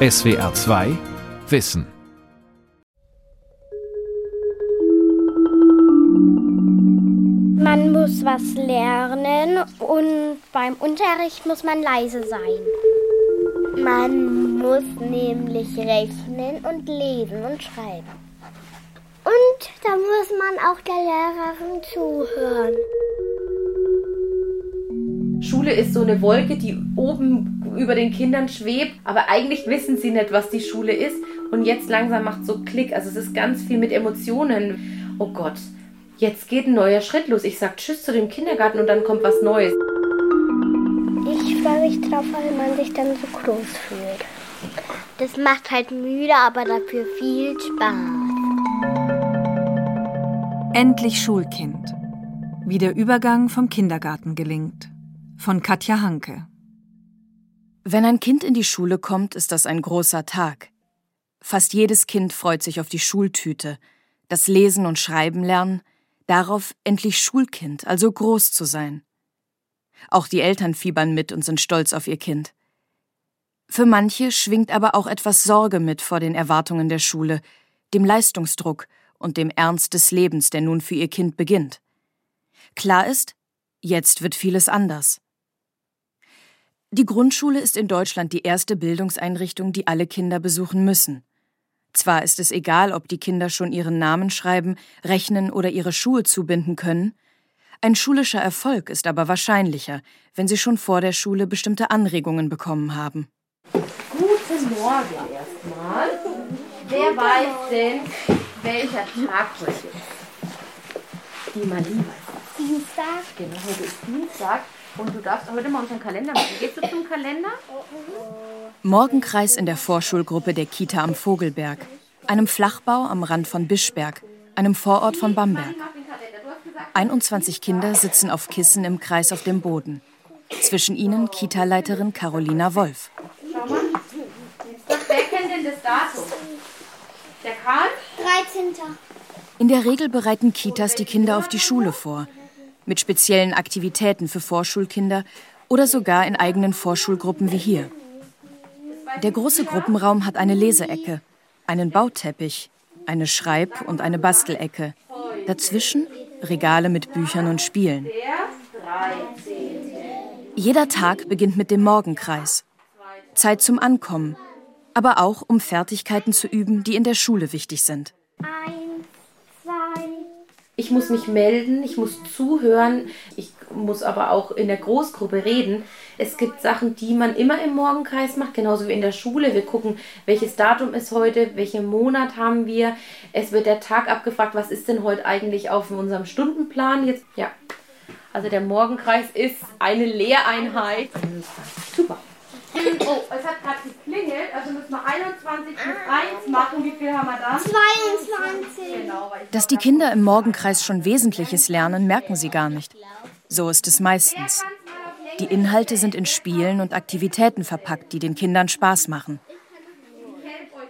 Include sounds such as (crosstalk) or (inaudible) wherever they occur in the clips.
SWR 2 Wissen. Man muss was lernen und beim Unterricht muss man leise sein. Man muss nämlich rechnen und lesen und schreiben. Und da muss man auch der Lehrerin zuhören. Schule ist so eine Wolke, die oben über den Kindern schwebt, aber eigentlich wissen sie nicht, was die Schule ist. Und jetzt langsam macht so Klick. Also es ist ganz viel mit Emotionen. Oh Gott, jetzt geht ein neuer Schritt los. Ich sag Tschüss zu dem Kindergarten und dann kommt was Neues. Ich freue mich drauf, weil man sich dann so groß fühlt. Das macht halt müde, aber dafür viel Spaß. Endlich Schulkind. Wie der Übergang vom Kindergarten gelingt. Von Katja Hanke. Wenn ein Kind in die Schule kommt, ist das ein großer Tag. Fast jedes Kind freut sich auf die Schultüte, das Lesen und Schreiben lernen, darauf endlich Schulkind, also groß zu sein. Auch die Eltern fiebern mit und sind stolz auf ihr Kind. Für manche schwingt aber auch etwas Sorge mit vor den Erwartungen der Schule, dem Leistungsdruck und dem Ernst des Lebens, der nun für ihr Kind beginnt. Klar ist, jetzt wird vieles anders. Die Grundschule ist in Deutschland die erste Bildungseinrichtung, die alle Kinder besuchen müssen. Zwar ist es egal, ob die Kinder schon ihren Namen schreiben, rechnen oder ihre Schuhe zubinden können, ein schulischer Erfolg ist aber wahrscheinlicher, wenn sie schon vor der Schule bestimmte Anregungen bekommen haben. Guten Morgen erstmal. Wer weiß denn, welcher Tag heute ist? Die Malie weiß Dienstag. Genau, heute ist Dienstag. Und du darfst heute mal unseren Kalender machen. Gehst du zum Kalender? Morgenkreis in der Vorschulgruppe der Kita am Vogelberg, einem Flachbau am Rand von Bischberg, einem Vorort von Bamberg. 21 Kinder sitzen auf Kissen im Kreis auf dem Boden. Zwischen ihnen Kita-Leiterin Carolina Wolf. Schau mal. Wer kennt denn das Datum? Der Karl? 13. In der Regel bereiten Kitas die Kinder auf die Schule vor, mit speziellen Aktivitäten für Vorschulkinder oder sogar in eigenen Vorschulgruppen wie hier. Der große Gruppenraum hat eine Leseecke, einen Bauteppich, eine Schreib- und eine Bastelecke. Dazwischen Regale mit Büchern und Spielen. Jeder Tag beginnt mit dem Morgenkreis. Zeit zum Ankommen, aber auch um Fertigkeiten zu üben, die in der Schule wichtig sind. Ich muss mich melden, ich muss zuhören, ich muss aber auch in der Großgruppe reden. Es gibt Sachen, die man immer im Morgenkreis macht, genauso wie in der Schule. Wir gucken, welches Datum ist heute, welchen Monat haben wir. Es wird der Tag abgefragt, was ist denn heute eigentlich auf unserem Stundenplan jetzt. Ja, also der Morgenkreis ist eine Lehreinheit. Super. Oh, es hat gerade geklingelt, also müssen wir 21 plus 1 machen. Wie viel haben wir da? 22. Genau, Dass die Kinder im Morgenkreis schon Wesentliches lernen, merken sie gar nicht. So ist es meistens. Die Inhalte sind in Spielen und Aktivitäten verpackt, die den Kindern Spaß machen.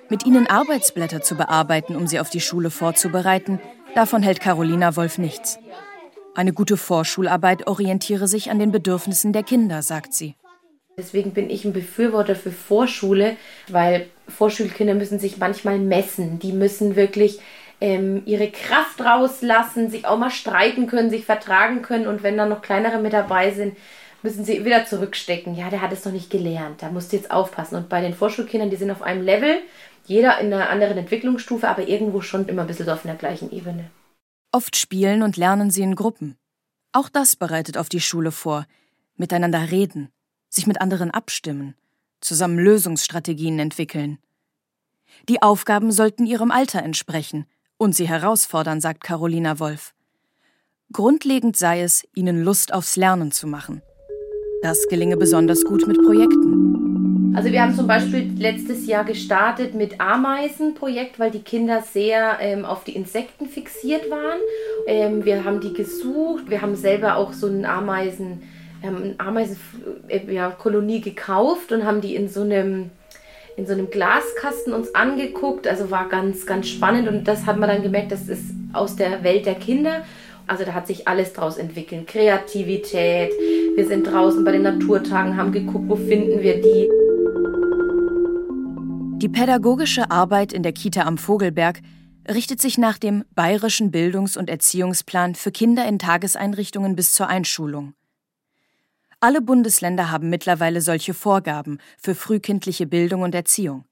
Mit ihnen Arbeitsblätter zu bearbeiten, um sie auf die Schule vorzubereiten, davon hält Carolina Wolf nichts. Eine gute Vorschularbeit orientiere sich an den Bedürfnissen der Kinder, sagt sie. Deswegen bin ich ein Befürworter für Vorschule, weil Vorschulkinder müssen sich manchmal messen. Die müssen wirklich ähm, ihre Kraft rauslassen, sich auch mal streiten können, sich vertragen können. Und wenn dann noch kleinere mit dabei sind, müssen sie wieder zurückstecken. Ja, der hat es noch nicht gelernt. Da musst du jetzt aufpassen. Und bei den Vorschulkindern, die sind auf einem Level, jeder in einer anderen Entwicklungsstufe, aber irgendwo schon immer ein bisschen auf einer gleichen Ebene. Oft spielen und lernen sie in Gruppen. Auch das bereitet auf die Schule vor. Miteinander reden, sich mit anderen abstimmen, zusammen Lösungsstrategien entwickeln. Die Aufgaben sollten ihrem Alter entsprechen und sie herausfordern, sagt Carolina Wolf. Grundlegend sei es, ihnen Lust aufs Lernen zu machen. Das gelinge besonders gut mit Projekten. Also wir haben zum Beispiel letztes Jahr gestartet mit Ameisenprojekt, weil die Kinder sehr ähm, auf die Insekten fixiert waren. Ähm, wir haben die gesucht, wir haben selber auch so einen Ameisen, wir haben eine Ameisenkolonie ja, gekauft und haben die in so einem in so einem Glaskasten uns angeguckt. Also war ganz, ganz spannend und das hat man dann gemerkt, das ist aus der Welt der Kinder. Also da hat sich alles draus entwickelt. Kreativität. Wir sind draußen bei den Naturtagen, haben geguckt, wo finden wir die. Die pädagogische Arbeit in der Kita am Vogelberg richtet sich nach dem Bayerischen Bildungs- und Erziehungsplan für Kinder in Tageseinrichtungen bis zur Einschulung. Alle Bundesländer haben mittlerweile solche Vorgaben für frühkindliche Bildung und Erziehung.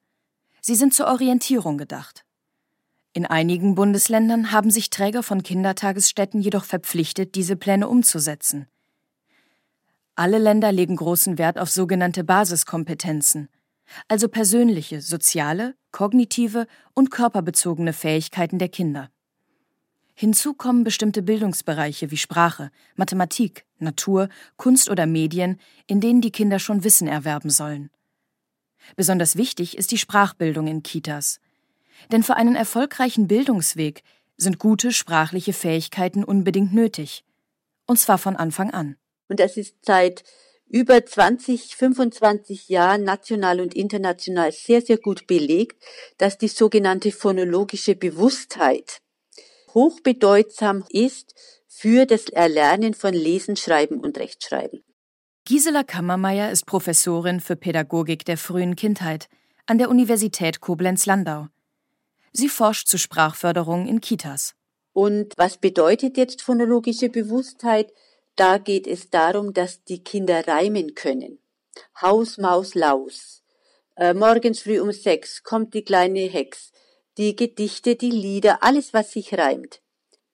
Sie sind zur Orientierung gedacht. In einigen Bundesländern haben sich Träger von Kindertagesstätten jedoch verpflichtet, diese Pläne umzusetzen. Alle Länder legen großen Wert auf sogenannte Basiskompetenzen, also persönliche, soziale, kognitive und körperbezogene Fähigkeiten der Kinder. Hinzu kommen bestimmte Bildungsbereiche wie Sprache, Mathematik, Natur, Kunst oder Medien, in denen die Kinder schon Wissen erwerben sollen. Besonders wichtig ist die Sprachbildung in Kitas. Denn für einen erfolgreichen Bildungsweg sind gute sprachliche Fähigkeiten unbedingt nötig. Und zwar von Anfang an. Und das ist seit über 20, 25 Jahren national und international sehr, sehr gut belegt, dass die sogenannte phonologische Bewusstheit hochbedeutsam ist für das Erlernen von Lesen, Schreiben und Rechtschreiben. Gisela Kammermeier ist Professorin für Pädagogik der frühen Kindheit an der Universität Koblenz-Landau. Sie forscht zur Sprachförderung in Kitas. Und was bedeutet jetzt phonologische Bewusstheit? Da geht es darum, dass die Kinder reimen können. Haus, Maus, Laus. Äh, morgens früh um sechs kommt die kleine Hex die Gedichte, die Lieder, alles, was sich reimt.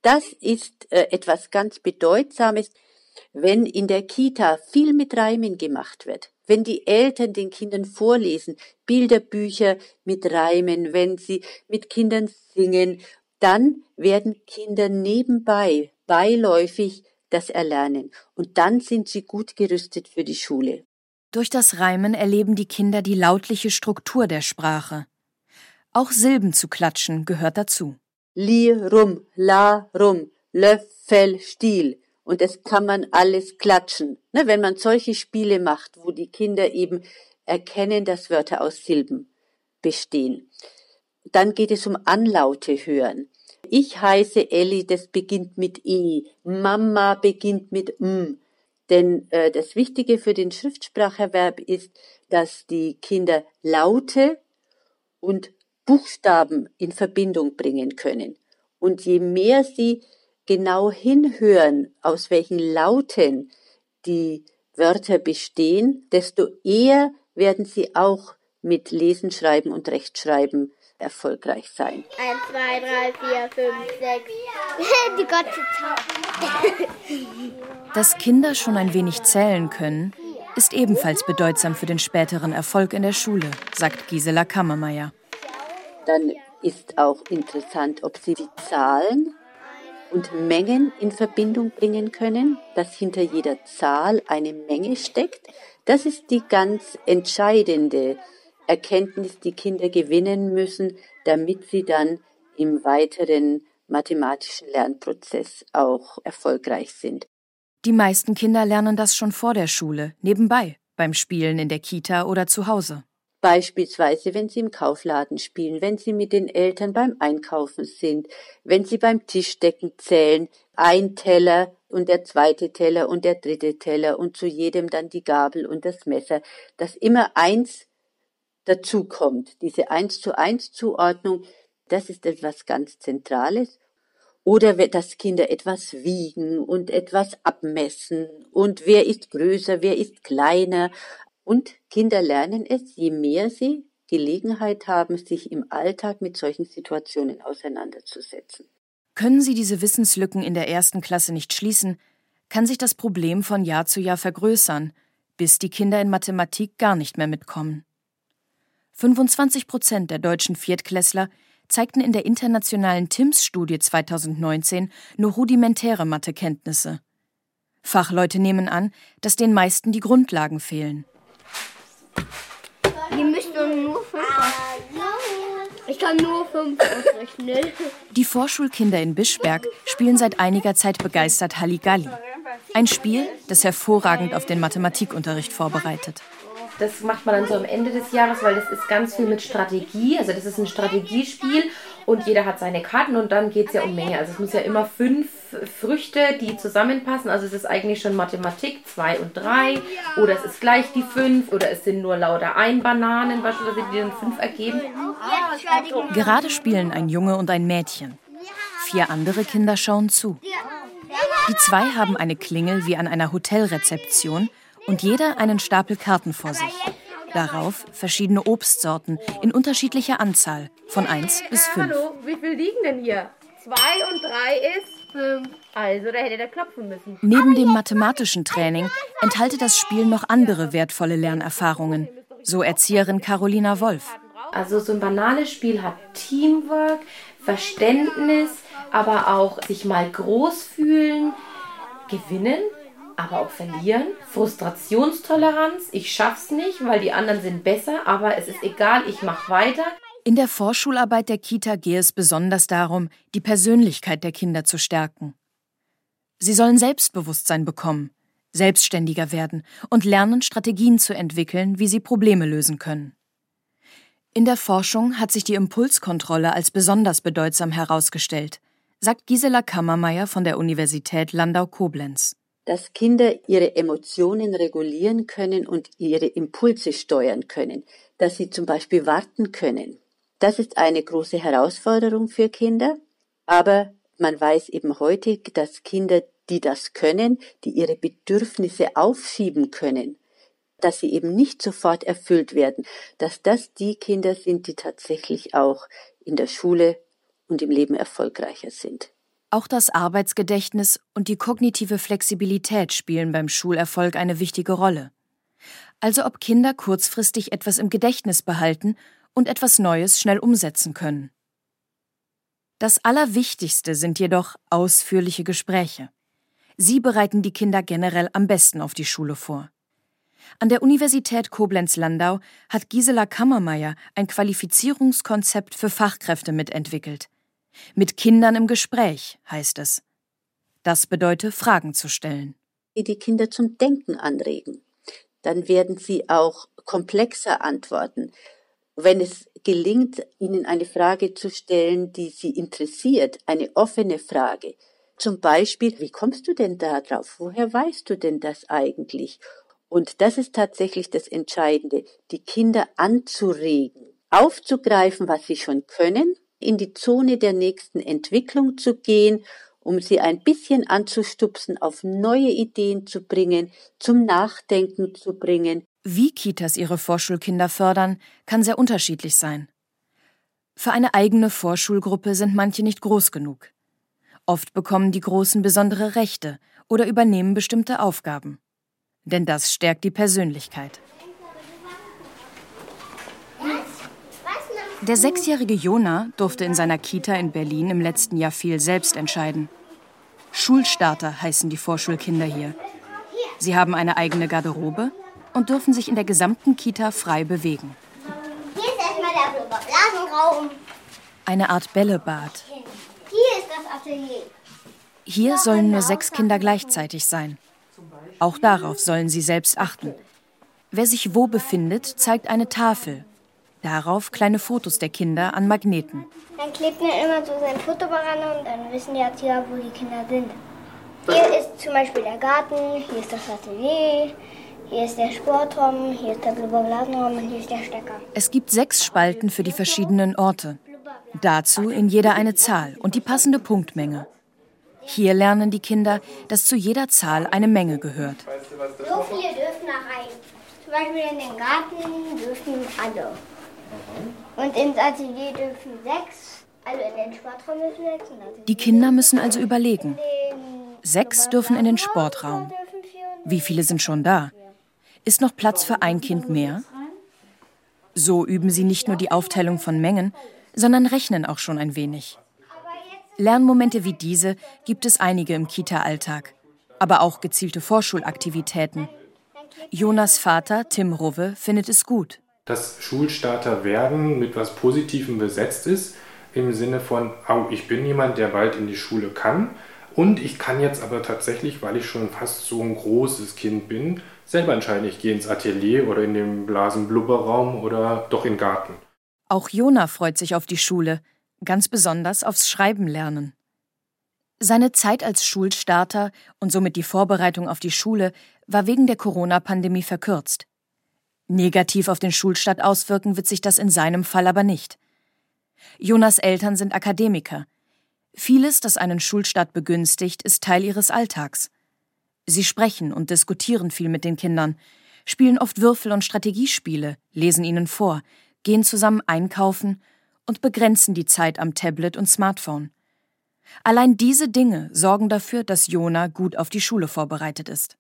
Das ist äh, etwas ganz Bedeutsames, wenn in der Kita viel mit Reimen gemacht wird. Wenn die Eltern den Kindern vorlesen, Bilderbücher mit Reimen, wenn sie mit Kindern singen, dann werden Kinder nebenbei, beiläufig das erlernen. Und dann sind sie gut gerüstet für die Schule. Durch das Reimen erleben die Kinder die lautliche Struktur der Sprache. Auch Silben zu klatschen gehört dazu. Li rum, la rum, Löffel, Stiel. Und das kann man alles klatschen. Ne, wenn man solche Spiele macht, wo die Kinder eben erkennen, dass Wörter aus Silben bestehen. Dann geht es um Anlaute hören. Ich heiße Elli, das beginnt mit I. Mama beginnt mit M. Denn äh, das Wichtige für den Schriftspracherwerb ist, dass die Kinder Laute und Buchstaben in Verbindung bringen können. Und je mehr sie genau hinhören, aus welchen Lauten die Wörter bestehen, desto eher werden sie auch mit Lesen, Schreiben und Rechtschreiben erfolgreich sein. Eins, zwei, drei, vier, fünf, sechs. (laughs) Die Gotteszahl. Dass Kinder schon ein wenig zählen können, ist ebenfalls bedeutsam für den späteren Erfolg in der Schule, sagt Gisela Kammermeier. Dann ist auch interessant, ob Sie die Zahlen und Mengen in Verbindung bringen können, dass hinter jeder Zahl eine Menge steckt. Das ist die ganz entscheidende Erkenntnis, die Kinder gewinnen müssen, damit sie dann im weiteren mathematischen Lernprozess auch erfolgreich sind. Die meisten Kinder lernen das schon vor der Schule, nebenbei, beim Spielen in der Kita oder zu Hause. Beispielsweise, wenn Sie im Kaufladen spielen, wenn Sie mit den Eltern beim Einkaufen sind, wenn Sie beim Tischdecken zählen, ein Teller und der zweite Teller und der dritte Teller und zu jedem dann die Gabel und das Messer, dass immer eins dazukommt. Diese eins zu eins Zuordnung, das ist etwas ganz Zentrales. Oder dass Kinder etwas wiegen und etwas abmessen und wer ist größer, wer ist kleiner. Und Kinder lernen es, je mehr sie Gelegenheit haben, sich im Alltag mit solchen Situationen auseinanderzusetzen. Können Sie diese Wissenslücken in der ersten Klasse nicht schließen, kann sich das Problem von Jahr zu Jahr vergrößern, bis die Kinder in Mathematik gar nicht mehr mitkommen. 25 Prozent der deutschen Viertklässler zeigten in der internationalen TIMSS-Studie 2019 nur rudimentäre Mathekenntnisse. Fachleute nehmen an, dass den meisten die Grundlagen fehlen. Die müssen nur fünf. Ich kann nur fünf ausrechnen. Die Vorschulkinder in Bischberg spielen seit einiger Zeit begeistert Halligalli. Ein Spiel, das hervorragend auf den Mathematikunterricht vorbereitet. Das macht man dann so am Ende des Jahres, weil das ist ganz viel mit Strategie. Also das ist ein Strategiespiel und jeder hat seine Karten und dann geht es ja um Menge. Also es muss ja immer fünf Früchte, die zusammenpassen. Also es ist eigentlich schon Mathematik, zwei und drei. Oder es ist gleich die fünf. Oder es sind nur lauter ein Bananen, beispielsweise, die dann fünf ergeben. Gerade spielen ein Junge und ein Mädchen. Vier andere Kinder schauen zu. Die zwei haben eine Klingel wie an einer Hotelrezeption und jeder einen Stapel Karten vor sich. Darauf verschiedene Obstsorten in unterschiedlicher Anzahl, von 1 bis 5. Hallo, wie viel liegen denn hier? 2 und 3 ist 5. Also, da hätte der klopfen müssen. Neben dem mathematischen Training enthalte das Spiel noch andere wertvolle Lernerfahrungen, so Erzieherin Carolina Wolf. Also so ein banales Spiel hat Teamwork, Verständnis, aber auch sich mal groß fühlen, gewinnen aber auch verlieren. Frustrationstoleranz, ich schaff's nicht, weil die anderen sind besser, aber es ist egal, ich mach weiter. In der Vorschularbeit der Kita gehe es besonders darum, die Persönlichkeit der Kinder zu stärken. Sie sollen Selbstbewusstsein bekommen, selbstständiger werden und lernen, Strategien zu entwickeln, wie sie Probleme lösen können. In der Forschung hat sich die Impulskontrolle als besonders bedeutsam herausgestellt, sagt Gisela Kammermeier von der Universität Landau-Koblenz dass Kinder ihre Emotionen regulieren können und ihre Impulse steuern können, dass sie zum Beispiel warten können. Das ist eine große Herausforderung für Kinder, aber man weiß eben heute, dass Kinder, die das können, die ihre Bedürfnisse aufschieben können, dass sie eben nicht sofort erfüllt werden, dass das die Kinder sind, die tatsächlich auch in der Schule und im Leben erfolgreicher sind. Auch das Arbeitsgedächtnis und die kognitive Flexibilität spielen beim Schulerfolg eine wichtige Rolle. Also ob Kinder kurzfristig etwas im Gedächtnis behalten und etwas Neues schnell umsetzen können. Das Allerwichtigste sind jedoch ausführliche Gespräche. Sie bereiten die Kinder generell am besten auf die Schule vor. An der Universität Koblenz-Landau hat Gisela Kammermeier ein Qualifizierungskonzept für Fachkräfte mitentwickelt. Mit Kindern im Gespräch heißt es. Das bedeutet, Fragen zu stellen. Die Kinder zum Denken anregen. Dann werden sie auch komplexer antworten. Wenn es gelingt, ihnen eine Frage zu stellen, die sie interessiert, eine offene Frage. Zum Beispiel, wie kommst du denn da drauf? Woher weißt du denn das eigentlich? Und das ist tatsächlich das Entscheidende, die Kinder anzuregen, aufzugreifen, was sie schon können in die Zone der nächsten Entwicklung zu gehen, um sie ein bisschen anzustupsen, auf neue Ideen zu bringen, zum Nachdenken zu bringen. Wie Kitas ihre Vorschulkinder fördern, kann sehr unterschiedlich sein. Für eine eigene Vorschulgruppe sind manche nicht groß genug. Oft bekommen die Großen besondere Rechte oder übernehmen bestimmte Aufgaben. Denn das stärkt die Persönlichkeit. Der sechsjährige Jona durfte in seiner Kita in Berlin im letzten Jahr viel selbst entscheiden. Schulstarter heißen die Vorschulkinder hier. Sie haben eine eigene Garderobe und dürfen sich in der gesamten Kita frei bewegen. Hier ist erstmal der Blasenraum. Eine Art Bällebad. Hier ist das Atelier. Hier sollen nur sechs Kinder gleichzeitig sein. Auch darauf sollen sie selbst achten. Wer sich wo befindet, zeigt eine Tafel Darauf kleine Fotos der Kinder an Magneten. Dann klebt man immer so sein Foto daran und dann wissen die Erzieher, wo die Kinder sind. Hier ist zum Beispiel der Garten, hier ist das Atelier, hier ist der Sportraum, hier ist der Blubberblasenraum und hier ist der Stecker. Es gibt sechs Spalten für die verschiedenen Orte. Dazu in jeder eine Zahl und die passende Punktmenge. Hier lernen die Kinder, dass zu jeder Zahl eine Menge gehört. So viele dürfen da rein. Zum Beispiel in den Garten dürfen alle. Und ins Atelier dürfen sechs, also in den Sportraum dürfen sechs. Die Kinder müssen also überlegen. Sechs dürfen in den Sportraum. Wie viele sind schon da? Ist noch Platz für ein Kind mehr? So üben sie nicht nur die Aufteilung von Mengen, sondern rechnen auch schon ein wenig. Lernmomente wie diese gibt es einige im Kita-Alltag, aber auch gezielte Vorschulaktivitäten. Jonas Vater, Tim Rove, findet es gut dass Schulstarter werden mit was Positivem besetzt ist, im Sinne von, oh, ich bin jemand, der bald in die Schule kann und ich kann jetzt aber tatsächlich, weil ich schon fast so ein großes Kind bin, selber entscheiden, ich gehe ins Atelier oder in den Blasenblubberraum oder doch in den Garten. Auch Jona freut sich auf die Schule, ganz besonders aufs Schreiben lernen. Seine Zeit als Schulstarter und somit die Vorbereitung auf die Schule war wegen der Corona-Pandemie verkürzt. Negativ auf den Schulstart auswirken wird sich das in seinem Fall aber nicht. Jonas Eltern sind Akademiker. Vieles, das einen Schulstart begünstigt, ist Teil ihres Alltags. Sie sprechen und diskutieren viel mit den Kindern, spielen oft Würfel- und Strategiespiele, lesen ihnen vor, gehen zusammen einkaufen und begrenzen die Zeit am Tablet und Smartphone. Allein diese Dinge sorgen dafür, dass Jona gut auf die Schule vorbereitet ist.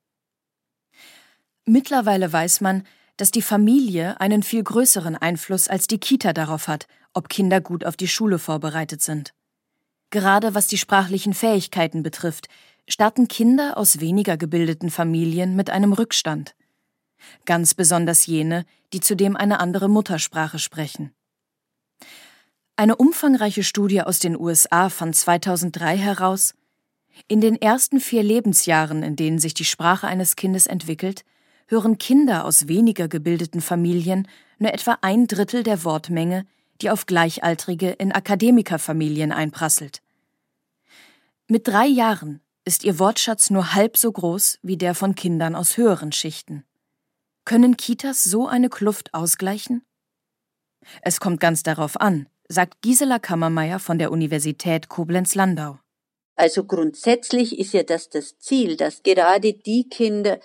Mittlerweile weiß man, dass die Familie einen viel größeren Einfluss als die Kita darauf hat, ob Kinder gut auf die Schule vorbereitet sind. Gerade was die sprachlichen Fähigkeiten betrifft, starten Kinder aus weniger gebildeten Familien mit einem Rückstand. Ganz besonders jene, die zudem eine andere Muttersprache sprechen. Eine umfangreiche Studie aus den USA fand 2003 heraus, in den ersten vier Lebensjahren, in denen sich die Sprache eines Kindes entwickelt, hören Kinder aus weniger gebildeten Familien nur etwa ein Drittel der Wortmenge, die auf Gleichaltrige in Akademikerfamilien einprasselt. Mit drei Jahren ist ihr Wortschatz nur halb so groß wie der von Kindern aus höheren Schichten. Können Kitas so eine Kluft ausgleichen? Es kommt ganz darauf an, sagt Gisela Kammermeier von der Universität Koblenz-Landau. Also grundsätzlich ist ja das das Ziel, dass gerade die Kinder,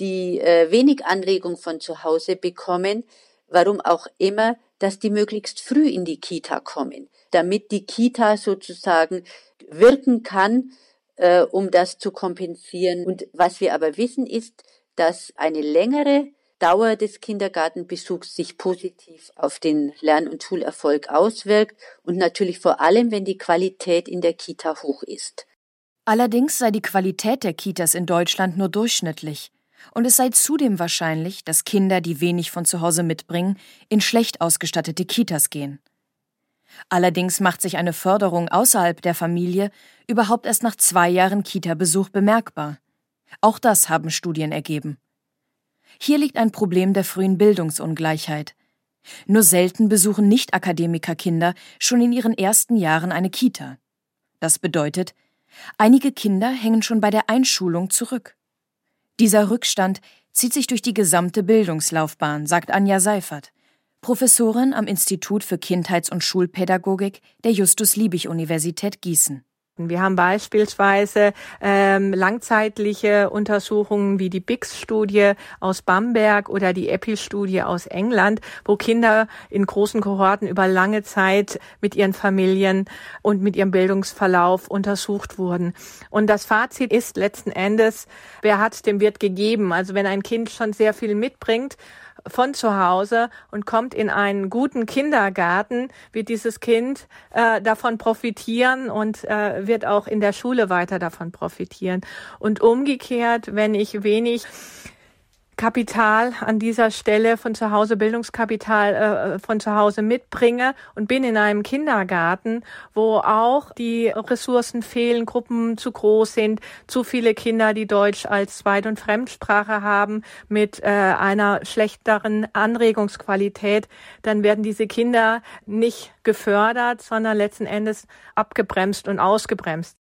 die äh, wenig Anregung von zu Hause bekommen, warum auch immer, dass die möglichst früh in die Kita kommen, damit die Kita sozusagen wirken kann, äh, um das zu kompensieren. Und was wir aber wissen ist, dass eine längere Dauer des Kindergartenbesuchs sich positiv auf den Lern- und Schulerfolg auswirkt und natürlich vor allem, wenn die Qualität in der Kita hoch ist. Allerdings sei die Qualität der Kitas in Deutschland nur durchschnittlich. Und es sei zudem wahrscheinlich, dass Kinder, die wenig von zu Hause mitbringen, in schlecht ausgestattete Kitas gehen. Allerdings macht sich eine Förderung außerhalb der Familie überhaupt erst nach zwei Jahren Kita-Besuch bemerkbar. Auch das haben Studien ergeben. Hier liegt ein Problem der frühen Bildungsungleichheit. Nur selten besuchen Nicht-Akademiker-Kinder schon in ihren ersten Jahren eine Kita. Das bedeutet, einige Kinder hängen schon bei der Einschulung zurück. Dieser Rückstand zieht sich durch die gesamte Bildungslaufbahn, sagt Anja Seifert, Professorin am Institut für Kindheits- und Schulpädagogik der Justus-Liebig-Universität Gießen. Wir haben beispielsweise ähm, langzeitliche Untersuchungen wie die BIX-Studie aus Bamberg oder die EPI-Studie aus England, wo Kinder in großen Kohorten über lange Zeit mit ihren Familien und mit ihrem Bildungsverlauf untersucht wurden. Und das Fazit ist letzten Endes, wer hat, dem wird gegeben. Also wenn ein Kind schon sehr viel mitbringt, von zu Hause und kommt in einen guten Kindergarten, wird dieses Kind äh, davon profitieren und äh, wird auch in der Schule weiter davon profitieren. Und umgekehrt, wenn ich wenig Kapital an dieser Stelle von zu Hause, Bildungskapital äh, von zu Hause mitbringe und bin in einem Kindergarten, wo auch die Ressourcen fehlen, Gruppen zu groß sind, zu viele Kinder, die Deutsch als Zweit- und Fremdsprache haben, mit äh, einer schlechteren Anregungsqualität, dann werden diese Kinder nicht gefördert, sondern letzten Endes abgebremst und ausgebremst.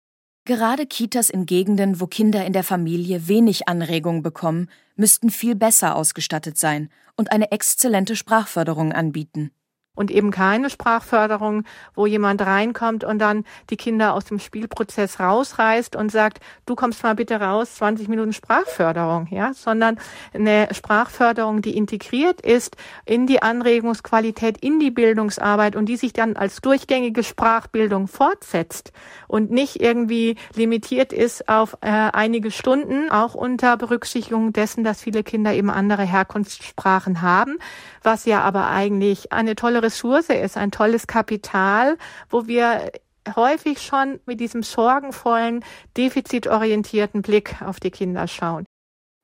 Gerade Kitas in Gegenden, wo Kinder in der Familie wenig Anregung bekommen, müssten viel besser ausgestattet sein und eine exzellente Sprachförderung anbieten und eben keine Sprachförderung, wo jemand reinkommt und dann die Kinder aus dem Spielprozess rausreißt und sagt, du kommst mal bitte raus, 20 Minuten Sprachförderung, ja, sondern eine Sprachförderung, die integriert ist in die Anregungsqualität, in die Bildungsarbeit und die sich dann als durchgängige Sprachbildung fortsetzt und nicht irgendwie limitiert ist auf äh, einige Stunden, auch unter Berücksichtigung dessen, dass viele Kinder eben andere Herkunftssprachen haben, was ja aber eigentlich eine tolle Ressource ist, ein tolles Kapital, wo wir häufig schon mit diesem sorgenvollen, defizitorientierten Blick auf die Kinder schauen.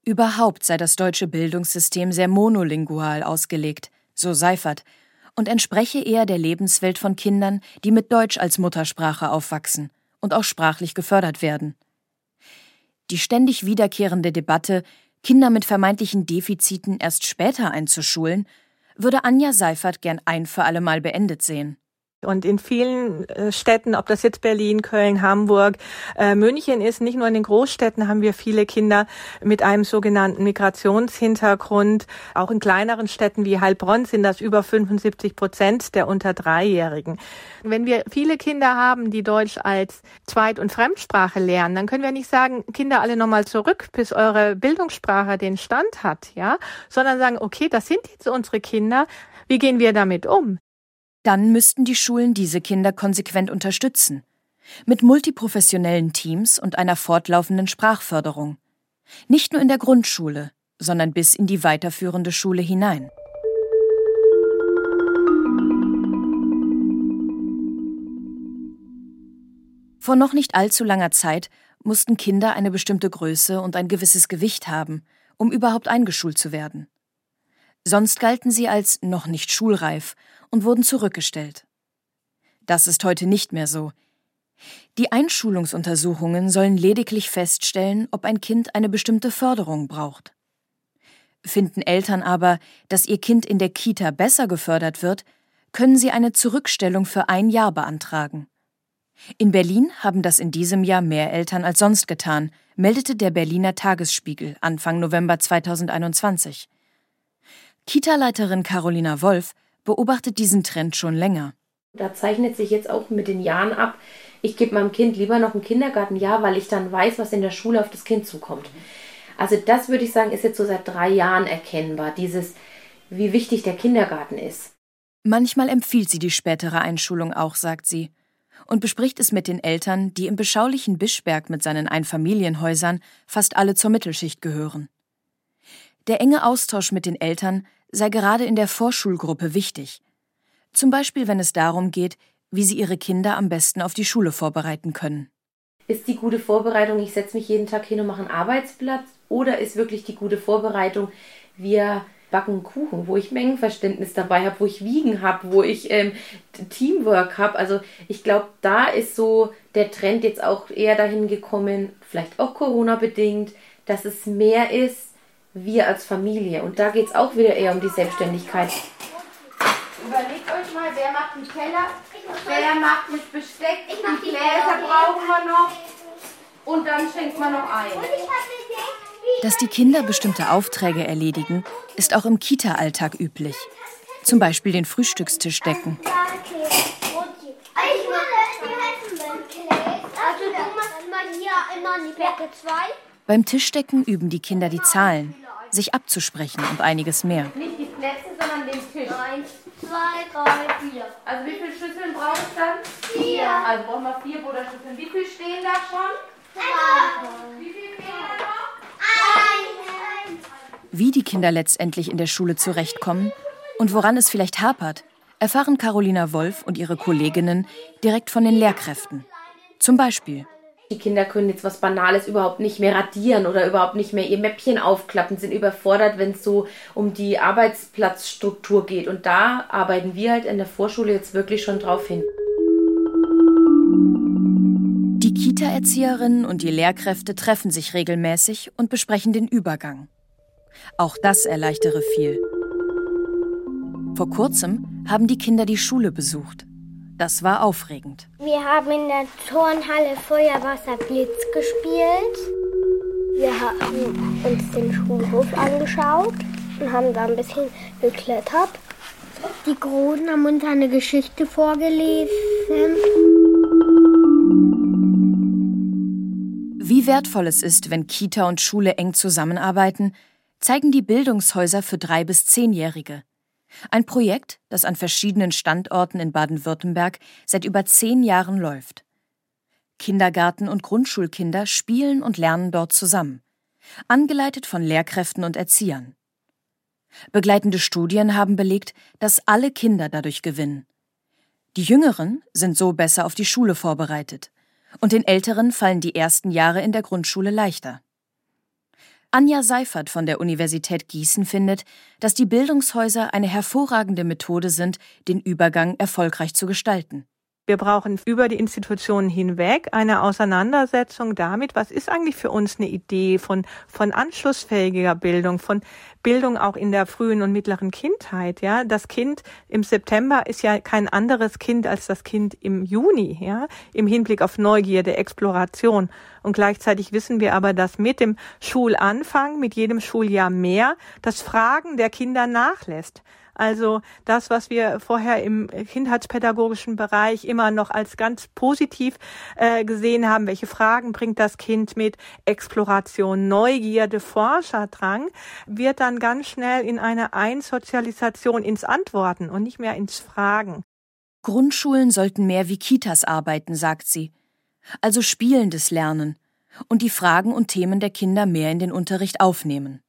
Überhaupt sei das deutsche Bildungssystem sehr monolingual ausgelegt, so Seifert, und entspreche eher der Lebenswelt von Kindern, die mit Deutsch als Muttersprache aufwachsen und auch sprachlich gefördert werden. Die ständig wiederkehrende Debatte Kinder mit vermeintlichen Defiziten erst später einzuschulen, würde Anja Seifert gern ein für alle Mal beendet sehen. Und in vielen äh, Städten, ob das jetzt Berlin, Köln, Hamburg, äh, München ist, nicht nur in den Großstädten haben wir viele Kinder mit einem sogenannten Migrationshintergrund. Auch in kleineren Städten wie Heilbronn sind das über 75 Prozent der unter Dreijährigen. Wenn wir viele Kinder haben, die Deutsch als Zweit- und Fremdsprache lernen, dann können wir nicht sagen, Kinder alle nochmal zurück, bis eure Bildungssprache den Stand hat, ja, sondern sagen, okay, das sind jetzt unsere Kinder. Wie gehen wir damit um? Dann müssten die Schulen diese Kinder konsequent unterstützen. Mit multiprofessionellen Teams und einer fortlaufenden Sprachförderung. Nicht nur in der Grundschule, sondern bis in die weiterführende Schule hinein. Vor noch nicht allzu langer Zeit mussten Kinder eine bestimmte Größe und ein gewisses Gewicht haben, um überhaupt eingeschult zu werden. Sonst galten sie als noch nicht schulreif und wurden zurückgestellt. Das ist heute nicht mehr so. Die Einschulungsuntersuchungen sollen lediglich feststellen, ob ein Kind eine bestimmte Förderung braucht. Finden Eltern aber, dass ihr Kind in der Kita besser gefördert wird, können sie eine Zurückstellung für ein Jahr beantragen. In Berlin haben das in diesem Jahr mehr Eltern als sonst getan, meldete der Berliner Tagesspiegel Anfang November 2021. Kita-Leiterin Carolina Wolf beobachtet diesen Trend schon länger. Da zeichnet sich jetzt auch mit den Jahren ab, ich gebe meinem Kind lieber noch ein Kindergartenjahr, weil ich dann weiß, was in der Schule auf das Kind zukommt. Also das würde ich sagen, ist jetzt so seit drei Jahren erkennbar, dieses, wie wichtig der Kindergarten ist. Manchmal empfiehlt sie die spätere Einschulung auch, sagt sie, und bespricht es mit den Eltern, die im beschaulichen Bischberg mit seinen Einfamilienhäusern fast alle zur Mittelschicht gehören. Der enge Austausch mit den Eltern sei gerade in der Vorschulgruppe wichtig. Zum Beispiel, wenn es darum geht, wie sie ihre Kinder am besten auf die Schule vorbereiten können. Ist die gute Vorbereitung, ich setze mich jeden Tag hin und mache einen Arbeitsplatz? Oder ist wirklich die gute Vorbereitung, wir backen Kuchen, wo ich Mengenverständnis dabei habe, wo ich Wiegen habe, wo ich ähm, Teamwork habe? Also ich glaube, da ist so der Trend jetzt auch eher dahin gekommen, vielleicht auch Corona-bedingt, dass es mehr ist, wir als Familie. Und da geht es auch wieder eher um die Selbstständigkeit. Überlegt euch mal, wer macht den Teller, wer macht das Besteck, ich die Gläser brauchen wir noch und dann schenkt man noch ein. Dass die Kinder bestimmte Aufträge erledigen, ist auch im Kita-Alltag üblich. Zum Beispiel den Frühstückstisch decken. Beim Tischdecken üben die Kinder die Zahlen, sich abzusprechen und einiges mehr. Nicht die Plätze, sondern den Tisch. Eins, zwei, drei, vier. Also wie viele Schüsseln braucht es dann? Vier. Also brauchen wir vier Butterschüsseln. Wie viele stehen da schon? Zwei. Wie viele fehlen da noch? Eins. Wie die Kinder letztendlich in der Schule zurechtkommen und woran es vielleicht hapert, erfahren Carolina Wolf und ihre Kolleginnen direkt von den Lehrkräften. Zum Beispiel die Kinder können jetzt was Banales überhaupt nicht mehr radieren oder überhaupt nicht mehr ihr Mäppchen aufklappen, sind überfordert, wenn es so um die Arbeitsplatzstruktur geht. Und da arbeiten wir halt in der Vorschule jetzt wirklich schon drauf hin. Die Kita-Erzieherinnen und die Lehrkräfte treffen sich regelmäßig und besprechen den Übergang. Auch das erleichtere viel. Vor kurzem haben die Kinder die Schule besucht. Das war aufregend. Wir haben in der Turnhalle Feuerwasserblitz gespielt. Wir haben uns den Schulhof angeschaut und haben da ein bisschen geklettert. Die Großen haben uns eine Geschichte vorgelesen. Wie wertvoll es ist, wenn Kita und Schule eng zusammenarbeiten, zeigen die Bildungshäuser für drei bis zehnjährige. Ein Projekt, das an verschiedenen Standorten in Baden-Württemberg seit über zehn Jahren läuft. Kindergarten- und Grundschulkinder spielen und lernen dort zusammen, angeleitet von Lehrkräften und Erziehern. Begleitende Studien haben belegt, dass alle Kinder dadurch gewinnen. Die Jüngeren sind so besser auf die Schule vorbereitet, und den Älteren fallen die ersten Jahre in der Grundschule leichter. Anja Seifert von der Universität Gießen findet, dass die Bildungshäuser eine hervorragende Methode sind, den Übergang erfolgreich zu gestalten. Wir brauchen über die Institutionen hinweg eine Auseinandersetzung damit, was ist eigentlich für uns eine Idee von, von anschlussfähiger Bildung, von Bildung auch in der frühen und mittleren Kindheit, ja. Das Kind im September ist ja kein anderes Kind als das Kind im Juni, ja, im Hinblick auf Neugierde, Exploration. Und gleichzeitig wissen wir aber, dass mit dem Schulanfang, mit jedem Schuljahr mehr, das Fragen der Kinder nachlässt. Also das, was wir vorher im kindheitspädagogischen Bereich immer noch als ganz positiv äh, gesehen haben, welche Fragen bringt das Kind mit, Exploration, Neugierde, Forscherdrang, wird dann ganz schnell in eine Einsozialisation ins Antworten und nicht mehr ins Fragen. Grundschulen sollten mehr wie Kitas arbeiten, sagt sie. Also spielendes Lernen und die Fragen und Themen der Kinder mehr in den Unterricht aufnehmen.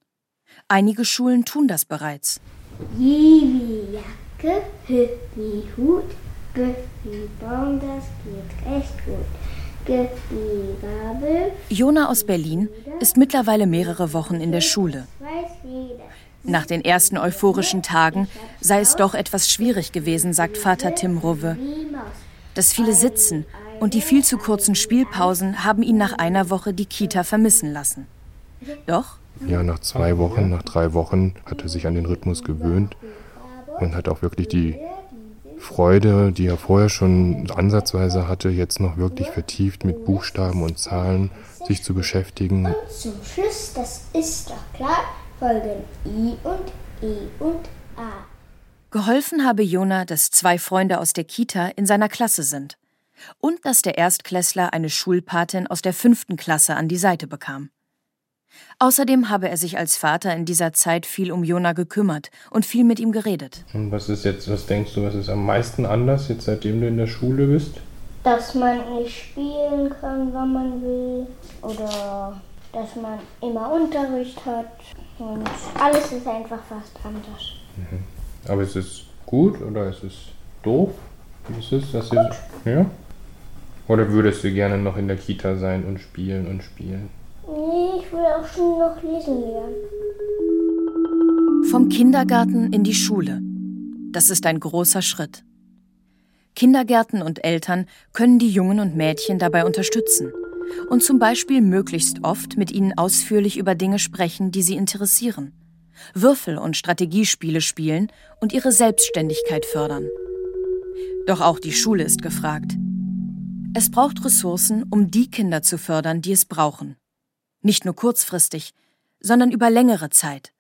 Einige Schulen tun das bereits. Je wie Jacke, Hü wie Hut, wie Baum, das geht recht gut. G wie Gabel. Jona aus Berlin ist mittlerweile mehrere Wochen in der Schule. Nach den ersten euphorischen Tagen sei es doch etwas schwierig gewesen, sagt Vater Tim Rove. Das viele Sitzen und die viel zu kurzen Spielpausen haben ihn nach einer Woche die Kita vermissen lassen. Doch ja, nach zwei Wochen, nach drei Wochen hat er sich an den Rhythmus gewöhnt und hat auch wirklich die Freude, die er vorher schon ansatzweise hatte, jetzt noch wirklich vertieft mit Buchstaben und Zahlen sich zu beschäftigen. Und zum Schluss, das ist doch klar, folgen I und E und A. Geholfen habe Jona, dass zwei Freunde aus der Kita in seiner Klasse sind und dass der Erstklässler eine Schulpatin aus der fünften Klasse an die Seite bekam. Außerdem habe er sich als Vater in dieser Zeit viel um Jona gekümmert und viel mit ihm geredet. Und was ist jetzt, was denkst du, was ist am meisten anders, jetzt seitdem du in der Schule bist? Dass man nicht spielen kann, wann man will. Oder dass man immer Unterricht hat. Und alles ist einfach fast anders. Mhm. Aber ist es gut oder ist es doof? Wie ist es, dass ihr, ja? Oder würdest du gerne noch in der Kita sein und spielen und spielen? Nee, ich will auch schon noch lesen lernen. Vom Kindergarten in die Schule. Das ist ein großer Schritt. Kindergärten und Eltern können die Jungen und Mädchen dabei unterstützen und zum Beispiel möglichst oft mit ihnen ausführlich über Dinge sprechen, die sie interessieren, Würfel- und Strategiespiele spielen und ihre Selbstständigkeit fördern. Doch auch die Schule ist gefragt. Es braucht Ressourcen, um die Kinder zu fördern, die es brauchen nicht nur kurzfristig, sondern über längere Zeit,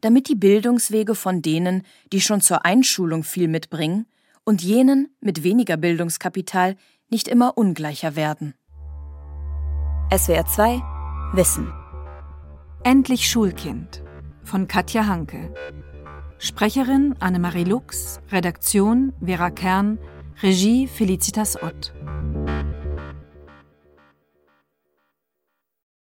damit die Bildungswege von denen, die schon zur Einschulung viel mitbringen, und jenen mit weniger Bildungskapital nicht immer ungleicher werden. SWR 2 Wissen Endlich Schulkind von Katja Hanke. Sprecherin Annemarie Lux, Redaktion Vera Kern, Regie Felicitas Ott.